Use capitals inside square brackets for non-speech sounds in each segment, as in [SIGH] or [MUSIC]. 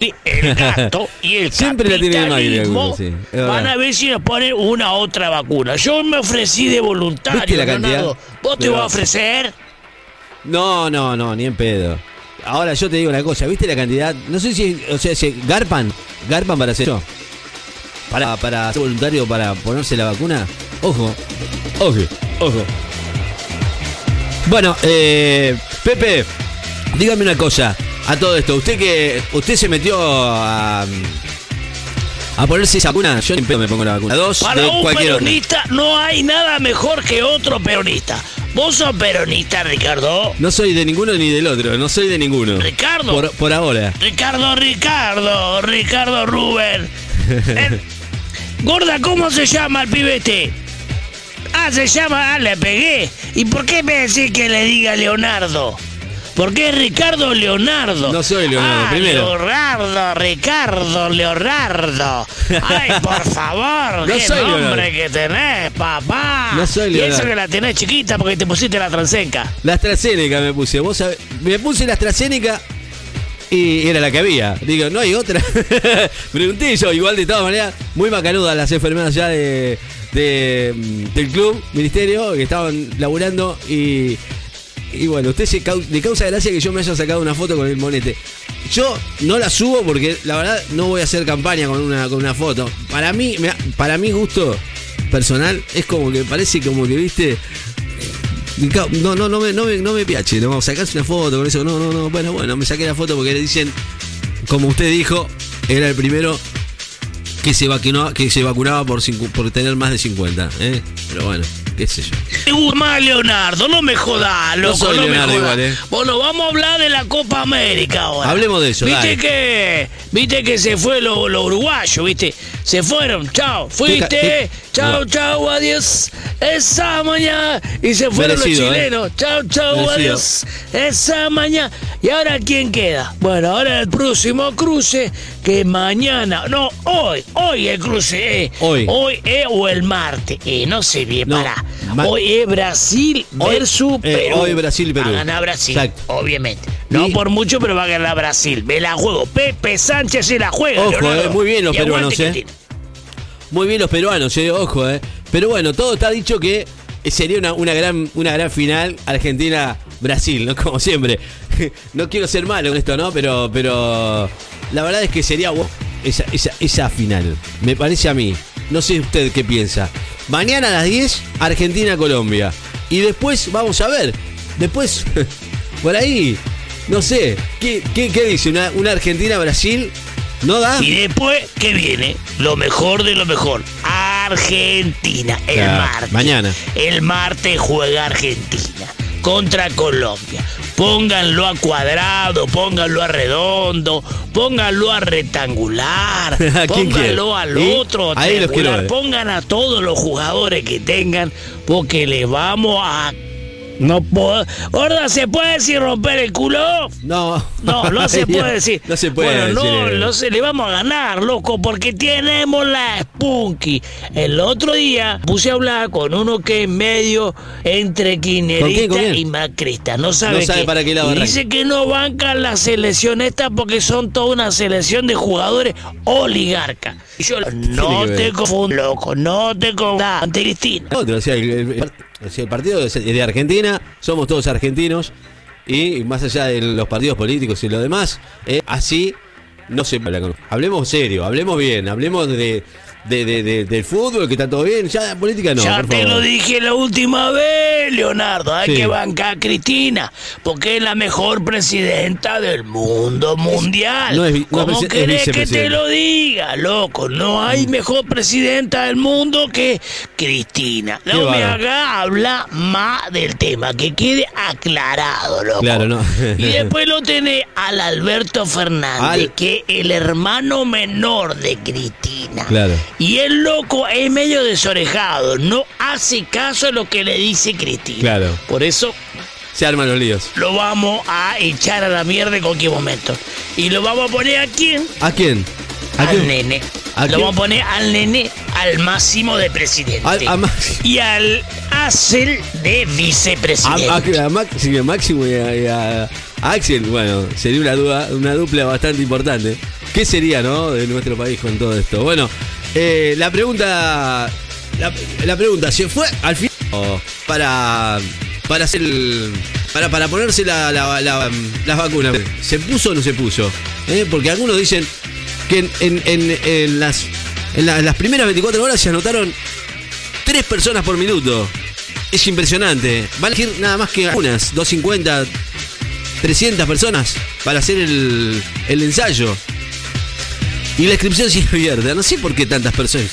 el [LAUGHS] gato y el Siempre la tiene alguno, sí, van a ver si nos ponen una otra vacuna. Yo me ofrecí de voluntario, ¿Viste la cantidad? Leonardo. ¿Vos te vas a ofrecer? No, no, no, ni en pedo. Ahora yo te digo una cosa, ¿viste la cantidad? No sé si, o sea, si Garpan, Garpan para hacer eso. Para, para ser voluntario para ponerse la vacuna. Ojo, ojo, ojo. Bueno, eh, Pepe, dígame una cosa. A todo esto, usted que usted se metió a a ponerse esa vacuna, yo ni pedo me pongo la vacuna. Dos Para de un cualquier peronista no hay nada mejor que otro peronista. ¿Vos sos peronista, Ricardo? No soy de ninguno ni del otro, no soy de ninguno. Ricardo. Por, por ahora. Ricardo, Ricardo, Ricardo Rubén. Gorda, ¿cómo se llama el pibe este? Ah, se llama, ah, le pegué. ¿Y por qué me decís que le diga Leonardo? Porque es Ricardo Leonardo. No soy Leonardo, Ah, primero. Leonardo, Ricardo, Leonardo. Ay, por [LAUGHS] favor, No qué soy nombre Leonardo. que tenés, papá. No soy Y eso Leonardo. que la tenés chiquita porque te pusiste la transenca. La AstraZeneca me puse. Vos sabés, me puse la AstraZeneca y era la que había. Digo, no hay otra. [LAUGHS] Pregunté yo, igual de todas maneras, muy macanudas las enfermeras ya de, de, mm, del club, ministerio, que estaban laburando y. Y bueno, usted se cau- le causa gracia que yo me haya sacado una foto con el monete. Yo no la subo porque la verdad no voy a hacer campaña con una, con una foto. Para mí, me- para mi gusto personal, es como que parece como que, viste, no, no, no me, no no me piache, no, sacarse una foto con eso, no, no, no, bueno, bueno, me saqué la foto porque le dicen, como usted dijo, era el primero que se vacunaba, que se vacunaba por, por tener más de 50, ¿eh? Pero bueno, qué sé yo. Te gusta más Leonardo, no me jodas, loco, soy no Leonardo me jodas. igual, eh. Bueno, vamos a hablar de la Copa América ahora. Hablemos de eso, Viste dale. que, viste que se fue los lo uruguayos, viste. Se fueron, chao, fuiste, qué- chao, chao, adiós, esa mañana. Y se fueron Merecido, los eh. chilenos, chao, chao, Merecido. adiós, esa mañana. ¿Y ahora quién queda? Bueno, ahora el próximo cruce, que mañana, no, hoy, hoy el cruce, eh. Hoy. Hoy eh, o el martes, eh, no sé bien, No, pará. Ma- Hoy es Brasil Hoy- versus eh, Perú. hoy Brasil Perú. Va a ganar Brasil, Exacto. obviamente. No Y- por mucho, pero va a ganar Brasil. Me la juego. Pepe Sánchez se la juega. Ojo, Leonardo. eh, muy bien los Y peruanos, eh. Muy bien los peruanos, eh, ojo, eh. Pero bueno, todo está dicho que sería una, una gran, una gran final Argentina-Brasil, ¿no? [LAUGHS] Como siempre. [LAUGHS] No quiero ser malo con esto, ¿no? Pero, pero la verdad es que sería esa, esa, esa final. Me parece a mí. No sé usted qué piensa. Mañana a las 10, Argentina-Colombia. Y después, vamos a ver. Después, [LAUGHS] por ahí, no sé. ¿Qué, qué, qué dice? ¿Una, una Argentina-Brasil? ¿No da? Y después, ¿qué viene? Lo mejor de lo mejor. Argentina. El Claro, martes. mañana. El martes juega Argentina contra Colombia. Pónganlo a cuadrado, pónganlo a redondo, pónganlo a rectangular, [LAUGHS] ¿A pónganlo al otro Ahí los quiero triangular, pongan a todos los jugadores que tengan, porque le vamos a... No puedo... Gorda, ¿se puede decir romper el culo? No. No, no se [LAUGHS] puede decir. No se puede bueno, decir. no, no se le vamos a ganar, loco, porque tenemos la Spunky. El otro día puse a hablar con uno que es medio entre ¿Con quién, quinerista con quién? y macrista. No sabe, No para qué lado dice que no bancan la selección esta porque son toda una selección de jugadores oligarcas. Y yo, no te ver? confundas, loco, no te confundas, ante Cristina. Otro, o sea, el, el partido es de Argentina, somos todos argentinos y más allá de los partidos políticos y lo demás, eh, así no se habla con- Hablemos serio, hablemos bien, hablemos de, de- de- de- del fútbol, que está todo bien, ya de política no. ya por te favor. lo dije la última vez, Leonardo. Hay Sí. que bancar a Cristina, porque es la mejor presidenta del mundo mundial. No es ¿Cómo querés que te lo diga, loco? No hay mejor presidenta del mundo que Cristina. No me haga hablar más del tema, que quede aclarado, loco. Claro, no. y después lo tenés al Alberto Fernández, Al- que es el hermano menor de Cristina. Claro. Y el loco es medio desorejado, no hace caso a lo que le dice Cristina. Claro. Por eso Se arman los líos. lo vamos a echar a la mierda en cualquier momento. Y lo vamos a poner a quién? ¿A quién? ¿A Al quién? nene. ¿A lo quién? vamos a poner al nene, al máximo de presidente. Al- a Y al Axel de vicepresidente. A, a- Máximo y a, Axel, bueno, sería una, duda, una dupla bastante importante. ¿Qué sería, no? De nuestro país con todo esto. Bueno, eh, la pregunta. La, la pregunta, ¿se fue al final para. para hacer el- para, para ponerse la, la- la- las vacunas? ¿Se puso o no se puso? ¿Eh? Porque algunos dicen que en, en- en- las, primeras 24 horas se anotaron tres personas por minuto. Es impresionante. Van nada más que unas, 250, 300 personas para hacer el, el ensayo. Y la inscripción sigue abierta. No sé por qué tantas personas.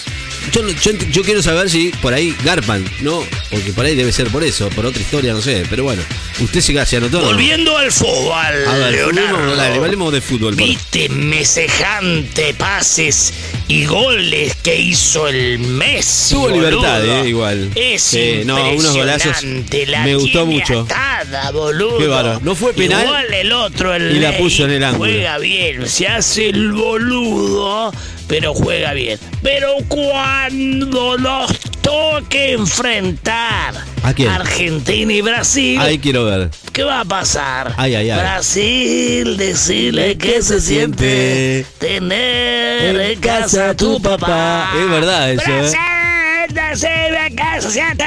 Yo, yo, yo quiero saber si por ahí garpan, ¿no? Porque por ahí debe ser por eso, por otra historia, no sé. Pero bueno, usted se, se anotó. ¿no? Volviendo al fútbol, A ver, Leonardo. hablemos, dale, hablemos de fútbol. Viste semejante pases y goles que hizo el Messi. Tuvo libertad, eh, igual. Es Sí, no, unos golazos. la Me gustó mucho. atada, boludo. Qué bárbaro. No fue penal Igual el otro, el y la puso en el ángulo. Juega bien, se hace el boludo, pero juega bien. Pero cuando los toque enfrentar ¿A quién? Argentina y Brasil, Ahí quiero ver. ¿Qué va a pasar? Ay, ay, ay. Brasil, decirle que se siente tener en casa a tu papá. Es verdad eso, ¿eh? Brasil, decirle que se siente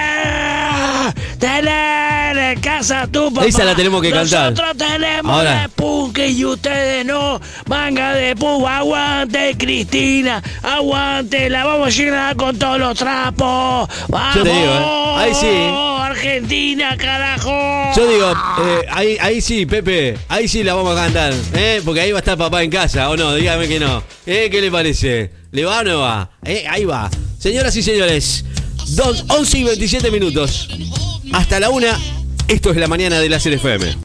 tener en casa tu papá. Esa la tenemos que cantar. Nosotros tenemos Ahora. de punk y ustedes no. Manga de punk, aguante Cristina, aguante, la vamos a llenar con todos los trapos. Vamos, Yo te digo, ¿eh? Ahí sí. Argentina, carajo. Yo digo, eh, ahí, ahí sí, Pepe, ahí sí la vamos a cantar, ¿eh? Porque ahí va a estar papá en casa, ¿o no? Dígame que no. ¿Eh? ¿Qué le parece? ¿Le va o no va? ¿Eh? Ahí va. Señoras y señores, dos, 11 y 27 minutos. Hasta la una, esto es la mañana de la FM.